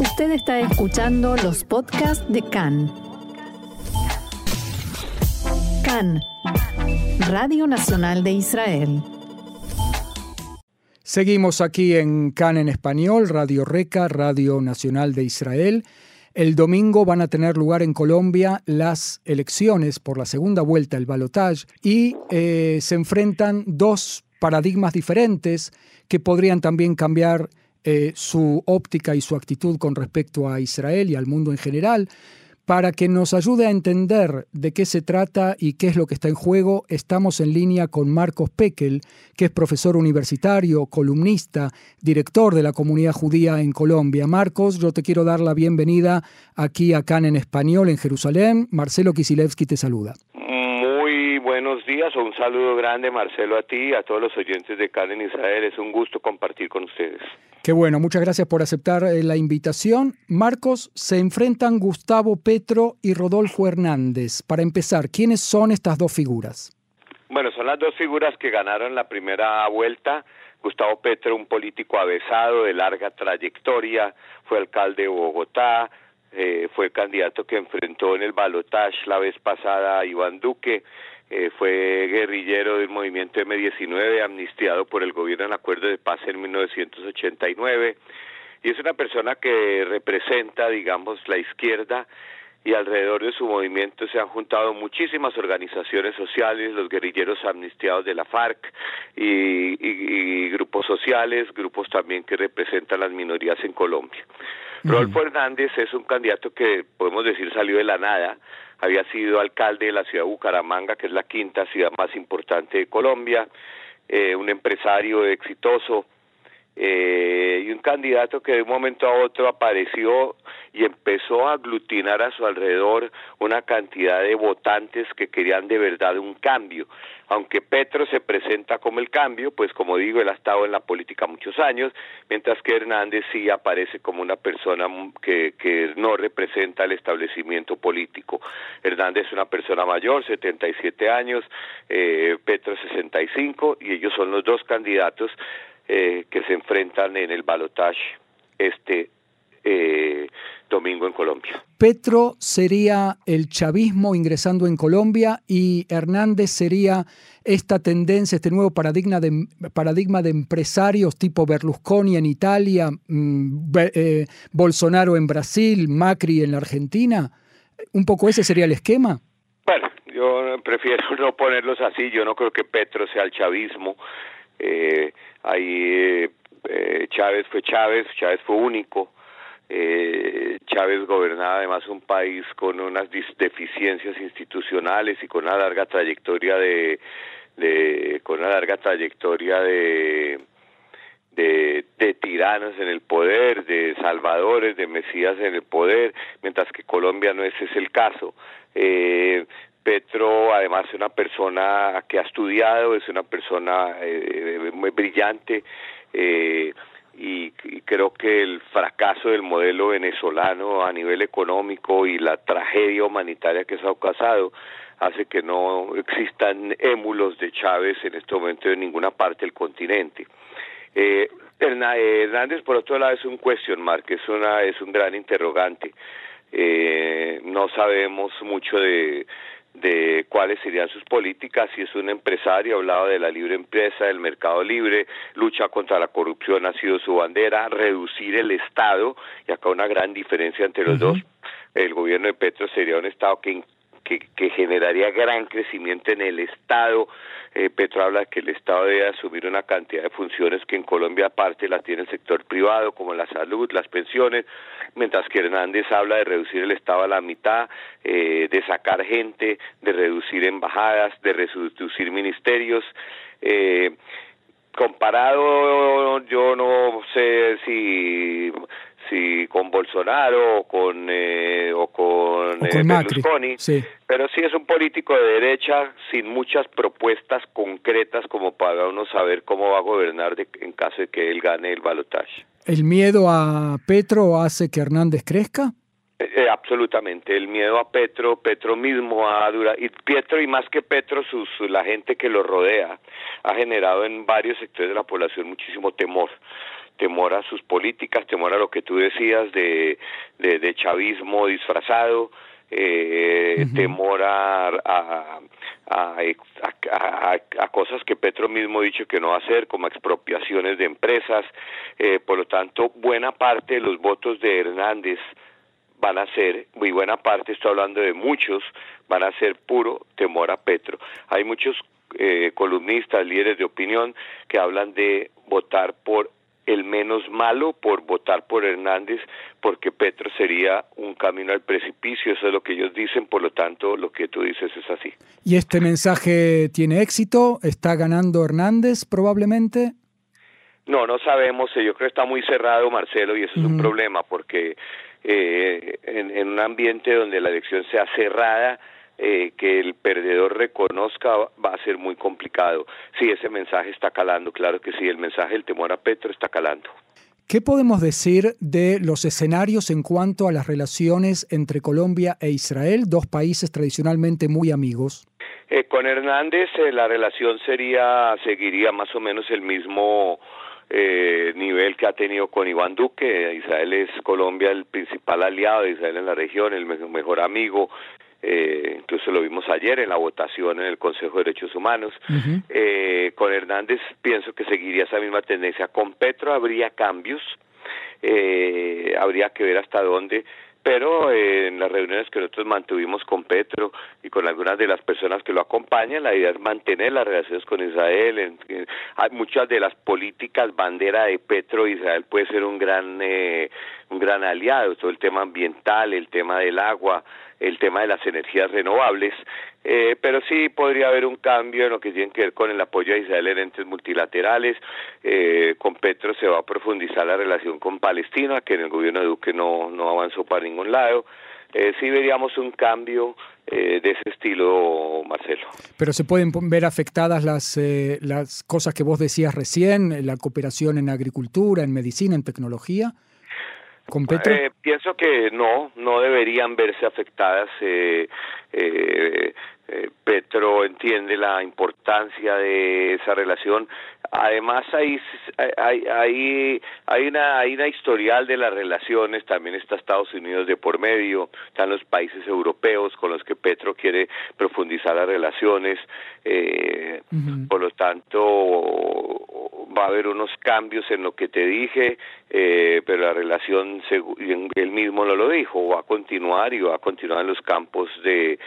Usted está escuchando los podcasts de CAN. CAN, Radio Nacional de Israel. Seguimos aquí en CAN en español, Radio Reca, Radio Nacional de Israel. El domingo van a tener lugar en Colombia las elecciones por la segunda vuelta, el balotage, y eh, se enfrentan dos paradigmas diferentes que podrían también cambiar eh, su óptica y su actitud con respecto a Israel y al mundo en general. Para que nos ayude a entender de qué se trata y qué es lo que está en juego, estamos en línea con Marcos Pekel, que es profesor universitario, columnista, director de la comunidad judía en Colombia. Marcos, yo te quiero dar la bienvenida aquí a CAN en español en Jerusalén. Marcelo Kisilevsky te saluda buenos días o un saludo grande, Marcelo, a ti y a todos los oyentes de CAN en Israel. Es un gusto compartir con ustedes. Qué bueno, muchas gracias por aceptar eh, la invitación. Marcos, se enfrentan Gustavo Petro y Rodolfo Hernández. Para empezar, ¿quiénes son estas dos figuras? Bueno, son las dos figuras que ganaron la primera vuelta. Gustavo Petro, un político avesado de larga trayectoria, fue alcalde de Bogotá, eh, fue candidato que enfrentó en el balotaje la vez pasada a Iván Duque, eh, fue guerrillero del movimiento M19, amnistiado por el gobierno en acuerdo de paz en 1989, y es una persona que representa, digamos, la izquierda y alrededor de su movimiento se han juntado muchísimas organizaciones sociales, los guerrilleros amnistiados de la FARC y, grupos sociales, grupos también que representan las minorías en Colombia. Rolfo Hernández es un candidato que podemos decir salió de la nada, había sido alcalde de la ciudad de Bucaramanga, que es la quinta ciudad más importante de Colombia, eh, un empresario exitoso, eh, y un candidato que de un momento a otro apareció y empezó a aglutinar a su alrededor una cantidad de votantes que querían de verdad un cambio. Aunque Petro se presenta como el cambio, pues como digo, él ha estado en la política muchos años, mientras que Hernández sí aparece como una persona que, que no representa el establecimiento político. Hernández es una persona mayor, 77 años, eh, Petro 65, y ellos son los dos candidatos eh, que se enfrentan en el balotaje este eh, domingo en Colombia. Petro sería el chavismo ingresando en Colombia y Hernández sería esta tendencia, este nuevo paradigma de, paradigma de empresarios tipo Berlusconi en Italia, mm, eh, Bolsonaro en Brasil, Macri en la Argentina. ¿Un poco ese sería el esquema? Bueno, yo prefiero no ponerlos así, yo no creo que Petro sea el chavismo. Eh, ahí eh, Chávez fue Chávez, Chávez fue único. Eh, Chávez gobernaba además un país con unas deficiencias institucionales y con una larga trayectoria de, con una larga trayectoria de, de, de, tiranos en el poder, de salvadores, de mesías en el poder, mientras que Colombia no ese es el caso. Eh, Petro además es una persona que ha estudiado, es una persona eh, muy brillante eh, y, creo que el fracaso del modelo venezolano a nivel económico y la tragedia humanitaria que se ha causado hace que no existan émulos de Chávez en este momento en ninguna parte del continente. Eh, Hernández, por otro lado, es un question mark, es, una, es un gran interrogante. Eh, no sabemos mucho de de cuáles serían sus políticas, si es un empresario, hablaba de la libre empresa, del mercado libre, lucha contra la corrupción ha sido su bandera, reducir el Estado, y acá una gran diferencia entre los dos, el gobierno de Petro sería un Estado que, que, que generaría gran crecimiento en el Estado, eh, Petro habla que el Estado debe asumir una cantidad de funciones que en Colombia aparte la tiene el sector privado, como la salud, las pensiones, mientras que Hernández habla de reducir el Estado a la mitad, eh, de sacar gente, de reducir embajadas, de reducir ministerios. Eh, comparado, yo no sé si si con Bolsonaro o con eh, o con, eh, Berlusconi, pero sí es un político de derecha sin muchas propuestas concretas como para uno saber cómo va a gobernar en caso de que él gane el balotaje. ¿El miedo a Petro hace que Hernández crezca? Eh, absolutamente, el miedo a Petro, Petro mismo ha durado, y Petro y más que Petro, sus, la gente que lo rodea, ha generado en varios sectores de la población muchísimo temor temor a sus políticas, temor a lo que tú decías de, de, chavismo disfrazado, eh, temor a, a, a, cosas que Petro mismo ha dicho que no va a hacer, como expropiaciones de empresas. Eh, por lo tanto, buena parte de los votos de Hernández van a ser, muy buena parte, estoy hablando de muchos, van a ser puro temor a Petro. Hay muchos eh, columnistas, líderes de opinión que hablan de votar por el menos malo por votar por Hernández porque Petro sería un camino al precipicio, eso es lo que ellos dicen, por lo tanto lo que tú dices es así. ¿Y este mensaje tiene éxito? ¿Está ganando Hernández probablemente? No, no sabemos, yo creo que está muy cerrado Marcelo y eso es un problema porque eh, en, un ambiente donde la elección sea cerrada, eh, que el perdedor reconozca va a ser muy complicado. Sí, ese mensaje está calando, claro que sí, el mensaje del temor a Petro está calando. ¿Qué podemos decir de los escenarios en cuanto a las relaciones entre Colombia e Israel, dos países tradicionalmente muy amigos? Eh, con Hernández eh, la relación sería seguiría más o menos el mismo nivel que ha tenido con Iván Duque. Israel es Colombia el principal aliado de Israel en la región, el mejor amigo, eh, incluso lo vimos ayer en la votación en el Consejo de Derechos Humanos. eh, con Hernández pienso que seguiría esa misma tendencia. Con Petro habría cambios, eh, habría que ver hasta dónde, pero eh, en las reuniones que nosotros mantuvimos con Petro y con algunas de las personas que lo acompañan, la idea es mantener las relaciones con Israel. En, hay muchas de las políticas bandera de Petro, Israel puede ser un gran, eh, un gran aliado, todo el tema ambiental, el tema del agua, el tema de las energías renovables, eh, pero sí podría haber un cambio en lo que tiene que ver con el apoyo a Israel en entes multilaterales. Eh, con Petro se va a profundizar la relación con Palestina, que en el gobierno de Duque no, no avanzó para ningún lado. Eh, sí veríamos un cambio de ese estilo, Marcelo. Pero se pueden ver afectadas las, las cosas que vos decías recién, la cooperación en agricultura, en medicina, en tecnología. Eh, pienso que no, no deberían verse afectadas. Eh, eh, eh, Petro entiende la importancia de esa relación. Además, hay, hay, hay, hay, una, hay una historial de las relaciones, también está Estados Unidos de por medio, están los países europeos con los que Petro quiere profundizar las relaciones, eh, por lo tanto va a haber unos cambios en lo que te dije, eh, pero la relación, él mismo no lo dijo, va a continuar y va a continuar en los campos de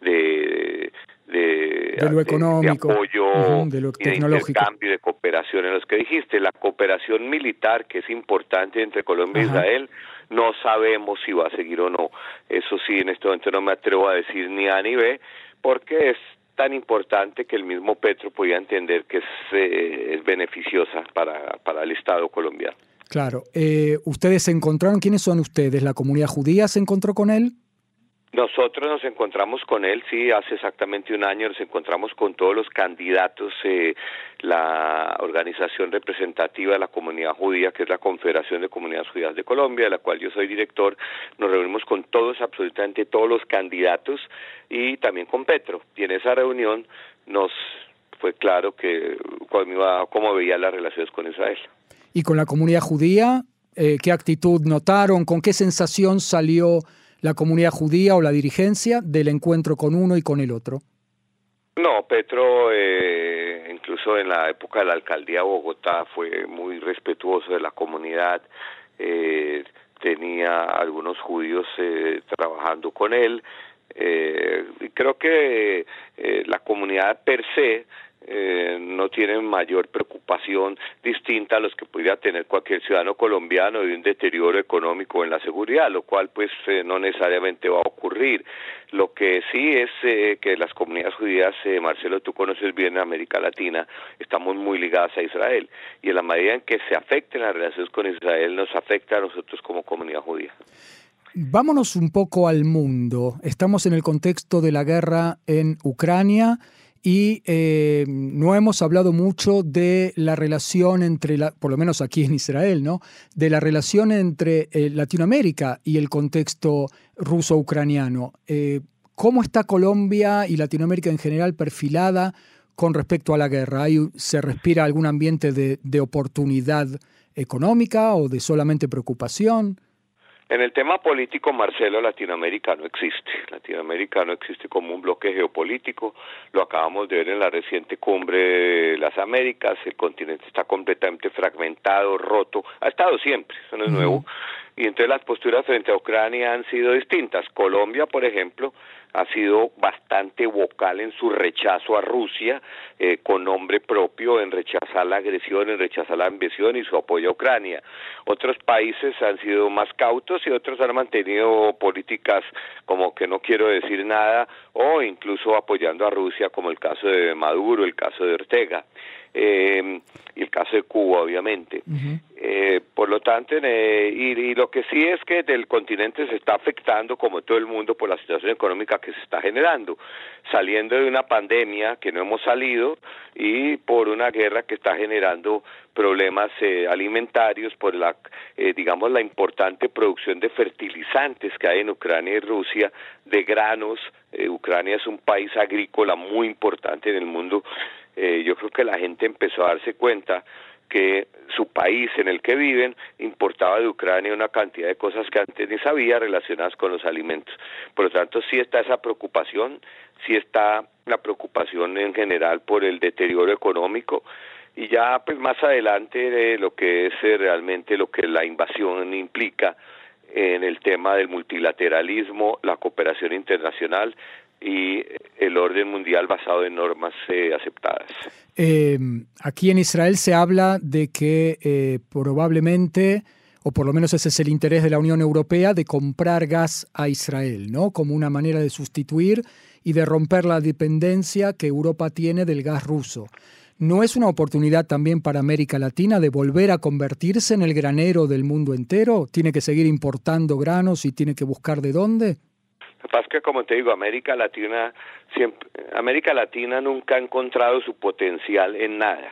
de, de, lo económico, apoyo de lo tecnológico. de de cooperación en los que dijiste. La cooperación militar, que es importante entre Colombia e Israel, no sabemos si va a seguir o no. Eso sí, en este momento no me atrevo a decir ni A ni B, porque es tan importante que el mismo Petro podía entender que es, eh, beneficiosa para, para el Estado colombiano. Claro. Eh, ¿Ustedes se encontraron? ¿Quiénes son ustedes? ¿La comunidad judía se encontró con él? Nosotros nos encontramos con él, sí, hace exactamente un año nos encontramos con todos los candidatos, eh, la organización representativa de la comunidad judía, que es la Confederación de Comunidades Judías de Colombia, de la cual yo soy director, nos reunimos con todos, absolutamente todos los candidatos y también con Petro. Y en esa reunión nos fue claro que cómo veía las relaciones con Israel. ¿Y con la comunidad judía? Eh, ¿Qué actitud notaron? ¿Con qué sensación salió? La comunidad judía o la dirigencia del encuentro con uno y con el otro? No, Petro, eh, incluso en la época de la alcaldía de Bogotá, fue muy respetuoso de la comunidad. Eh, tenía algunos judíos eh, trabajando con él. y creo que la comunidad per se eh, no tienen mayor preocupación distinta a los que pudiera tener cualquier ciudadano colombiano de un deterioro económico en la seguridad, lo cual pues eh, no necesariamente va a ocurrir. Lo que sí es eh, que las comunidades judías, Marcelo, tú conoces bien América Latina, estamos muy ligadas a Israel y en la medida en que se afecten las relaciones con Israel nos afecta a nosotros como comunidad judía. Vámonos un poco al mundo. Estamos en el contexto de la guerra en Ucrania y eh, no hemos hablado mucho de la relación entre, la, por lo menos aquí en Israel, ¿no? de la relación entre eh, Latinoamérica y el contexto ruso-ucraniano. Eh, ¿Cómo está Colombia y Latinoamérica en general perfilada con respecto a la guerra? ¿Hay, ¿Se respira algún ambiente de, de oportunidad económica o de solamente preocupación? En el tema político, Marcelo, Latinoamérica no existe. Latinoamérica no existe como un bloque geopolítico. Lo acabamos de ver en la reciente cumbre de las Américas. El continente está completamente fragmentado, roto. Ha estado siempre, eso no es nuevo. Y entonces las posturas frente a Ucrania han sido distintas. Colombia, por ejemplo, ha sido bastante vocal en su rechazo a Rusia, eh, con nombre propio, en rechazar la agresión, en rechazar la invasión y su apoyo a Ucrania. Otros países han sido más cautos y otros han mantenido políticas como que no quiero decir nada o incluso apoyando a Rusia, como el caso de Maduro, el caso de Ortega. Eh, y el caso de Cuba, obviamente. eh, por lo tanto, eh, y, y, lo que sí es que del continente se está afectando, como todo el mundo, por la situación económica que se está generando, saliendo de una pandemia que no hemos salido y por una guerra que está generando problemas eh, alimentarios, por la, eh, digamos, la importante producción de fertilizantes que hay en Ucrania y Rusia, de granos. Eh, Ucrania es un país agrícola muy importante en el mundo eh, yo creo que la gente empezó a darse cuenta que su país en el que viven importaba de Ucrania una cantidad de cosas que antes ni sabía relacionadas con los alimentos. Por lo tanto, sí está esa preocupación, sí está la preocupación en general por el deterioro económico y ya pues más adelante de lo que es eh, realmente lo que la invasión implica en el tema del multilateralismo, la cooperación internacional y el orden mundial basado en normas eh, aceptadas. Eh, aquí en Israel se habla de que eh, probablemente, o por lo menos ese es el interés de la Unión Europea, de comprar gas a Israel, ¿no? Como una manera de sustituir y de romper la dependencia que Europa tiene del gas ruso. ¿No es una oportunidad también para América Latina de volver a convertirse en el granero del mundo entero? ¿Tiene que seguir importando granos y tiene que buscar de dónde? Pasa como te digo, América Latina siempre, América Latina nunca ha encontrado su potencial en nada.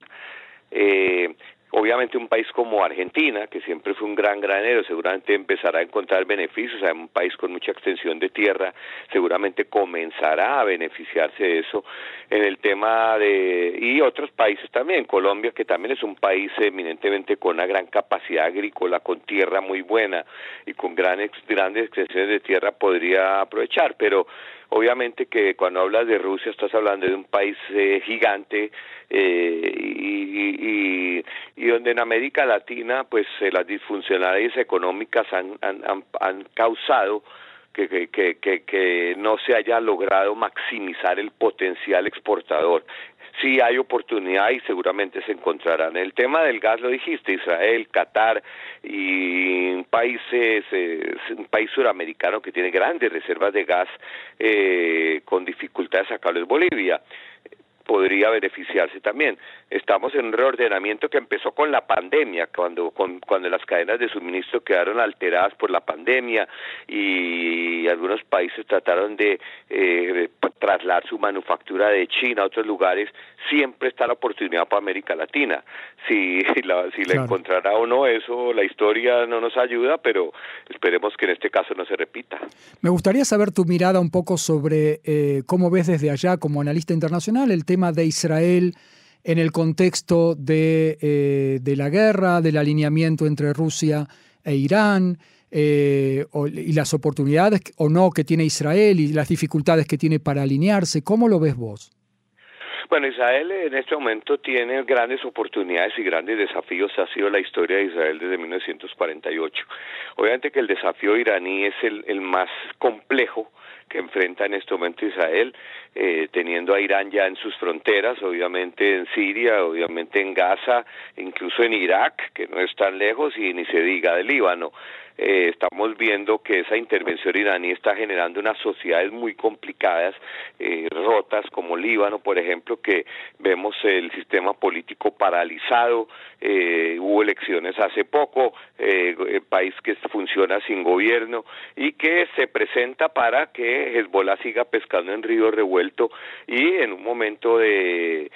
Eh, obviamente un país como Argentina, que siempre fue un gran granero, seguramente empezará a encontrar beneficios, o sea, un país con mucha extensión de tierra, seguramente comenzará a beneficiarse de eso en el tema de y otros países también, Colombia que también es un país eminentemente con una gran capacidad agrícola, con tierra muy buena y con grandes grandes extensiones de tierra podría aprovechar, pero obviamente que cuando hablas de Rusia estás hablando de un país eh, gigante eh, y, y, y, donde en América Latina pues eh, las disfuncionalidades económicas han, causado que no se haya logrado maximizar el potencial exportador sí hay oportunidad y seguramente se encontrarán. El tema del gas lo dijiste, Israel, Qatar y países, eh, un país suramericano que tiene grandes reservas de gas eh, con dificultades sacarlo es Bolivia podría beneficiarse también. Estamos en un reordenamiento que empezó con la pandemia, cuando, con, cuando las cadenas de suministro quedaron alteradas por la pandemia y algunos países trataron de eh, trasladar su manufactura de China a otros lugares, siempre está la oportunidad para América Latina. Si la, si la encontrará o no, eso la historia no nos ayuda, pero esperemos que en este caso no se repita. Me gustaría saber tu mirada un poco sobre eh, cómo ves desde allá como analista internacional el tema de Israel en el contexto de, eh, de la guerra, del alineamiento entre Rusia e Irán. Eh, y las oportunidades o no que tiene Israel y las dificultades que tiene para alinearse. ¿Cómo lo ves vos? Bueno, Israel en este momento tiene grandes oportunidades y grandes desafíos. Ha sido la historia de Israel desde 1948. Obviamente que el desafío iraní es el, el más complejo que enfrenta en este momento Israel, eh, teniendo a Irán ya en sus fronteras, obviamente en Siria, obviamente en Gaza, incluso en Irak, que no es tan lejos, y ni se diga de Líbano. Eh, estamos viendo que esa intervención iraní está generando unas sociedades muy complicadas, eh, rotas, como Líbano, por ejemplo, que vemos el sistema político paralizado, eh, hubo elecciones hace poco, eh, el país que funciona sin gobierno y que se presenta para que Hezbollah siga pescando en río revuelto y en un momento de,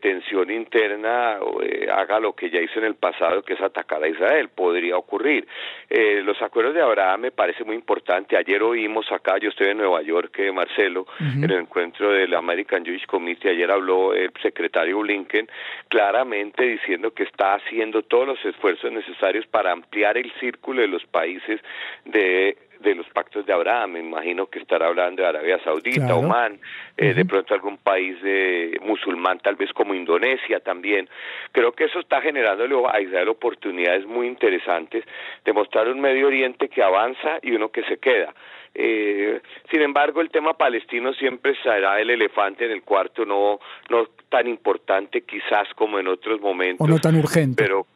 tensión interna eh, haga lo que ya hizo en el pasado, que es atacar a Israel. Podría ocurrir. Eh, los acuerdos de Abraham me parece muy importante. Ayer oímos acá, yo estoy en Nueva York, eh, Marcelo, en el encuentro del American Jewish Committee, ayer habló el secretario Blinken claramente diciendo que está haciendo todos los esfuerzos necesarios para ampliar el círculo de los países de de los pactos de Abraham. Me imagino que estará hablando de Arabia Saudita, Oman, eh, de pronto algún país de, musulmán, tal vez como Indonesia también. Creo que eso está generando a Israel oportunidades muy interesantes de mostrar un Medio Oriente que avanza y uno que se queda. Eh, sin embargo, el tema palestino siempre será el elefante en el cuarto, no, no tan importante quizás como en otros momentos. O no tan urgente. Pero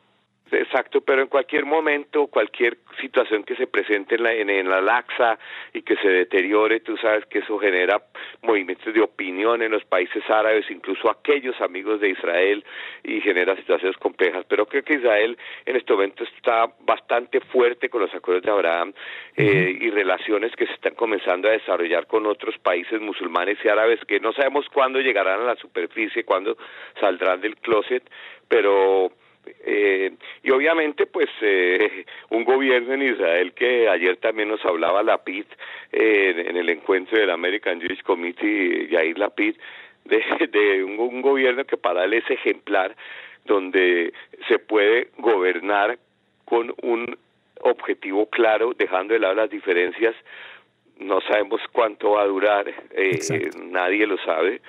Exacto, pero en cualquier momento, cualquier situación que se presente en la, en, la laxa y que se deteriore, tú sabes que eso genera movimientos de opinión en los países árabes, incluso aquellos amigos de Israel, y genera situaciones complejas. Pero creo que Israel en este momento está bastante fuerte con los acuerdos de Abraham eh, y relaciones que se están comenzando a desarrollar con otros países musulmanes y árabes que no sabemos cuándo llegarán a la superficie, cuándo saldrán del closet, pero eh, y obviamente, pues, eh, un gobierno en Israel que ayer también nos hablaba Lapid eh, en el encuentro del American Jewish Committee, Yair Lapid, de, de un, un gobierno que para él es ejemplar, donde se puede gobernar con un objetivo claro, dejando de lado las diferencias no sabemos cuánto va a durar, eh, nadie lo sabe,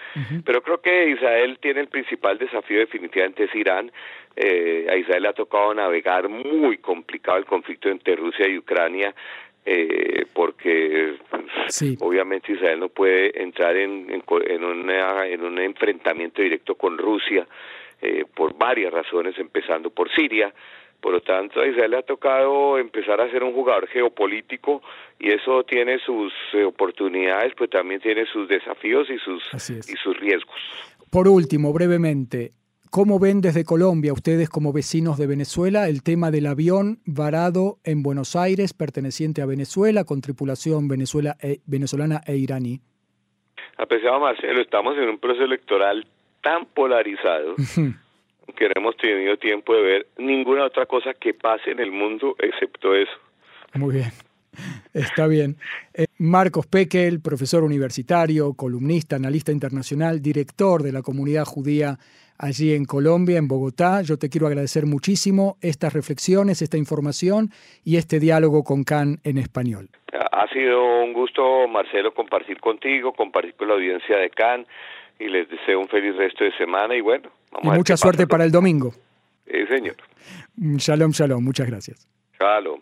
pero creo que Israel tiene el principal desafío definitivamente es Irán. Eh, a Israel le ha tocado navegar muy complicado el conflicto entre Rusia y Ucrania. Eh, porque pues, obviamente Israel no puede entrar en, en, en, en un enfrentamiento directo con Rusia eh, por varias razones, empezando por Siria, por lo tanto, a Israel le ha tocado empezar a ser un jugador geopolítico y eso tiene sus eh, oportunidades, pues también tiene sus desafíos y sus, y sus riesgos. Por último, brevemente, ¿cómo ven desde Colombia, ustedes como vecinos de Venezuela, el tema del avión varado en Buenos Aires perteneciente a Venezuela con tripulación venezuela e, venezolana e iraní? Apreciado Marcelo, estamos en un proceso electoral tan polarizado que no hemos tenido tiempo de ver ninguna otra cosa que pase en el mundo excepto eso. Muy bien. Está bien. Eh, Marcos Pekel, profesor universitario, columnista, analista internacional, director de la comunidad judía allí en Colombia, en Bogotá. Yo te quiero agradecer muchísimo estas reflexiones, esta información y este diálogo con Can en español. Ha sido un gusto, Marcelo, compartir contigo, compartir con la audiencia de Can y les deseo un feliz resto de semana y bueno, y mucha suerte para el domingo. Sí, señor. Shalom, shalom. Muchas gracias. Shalom.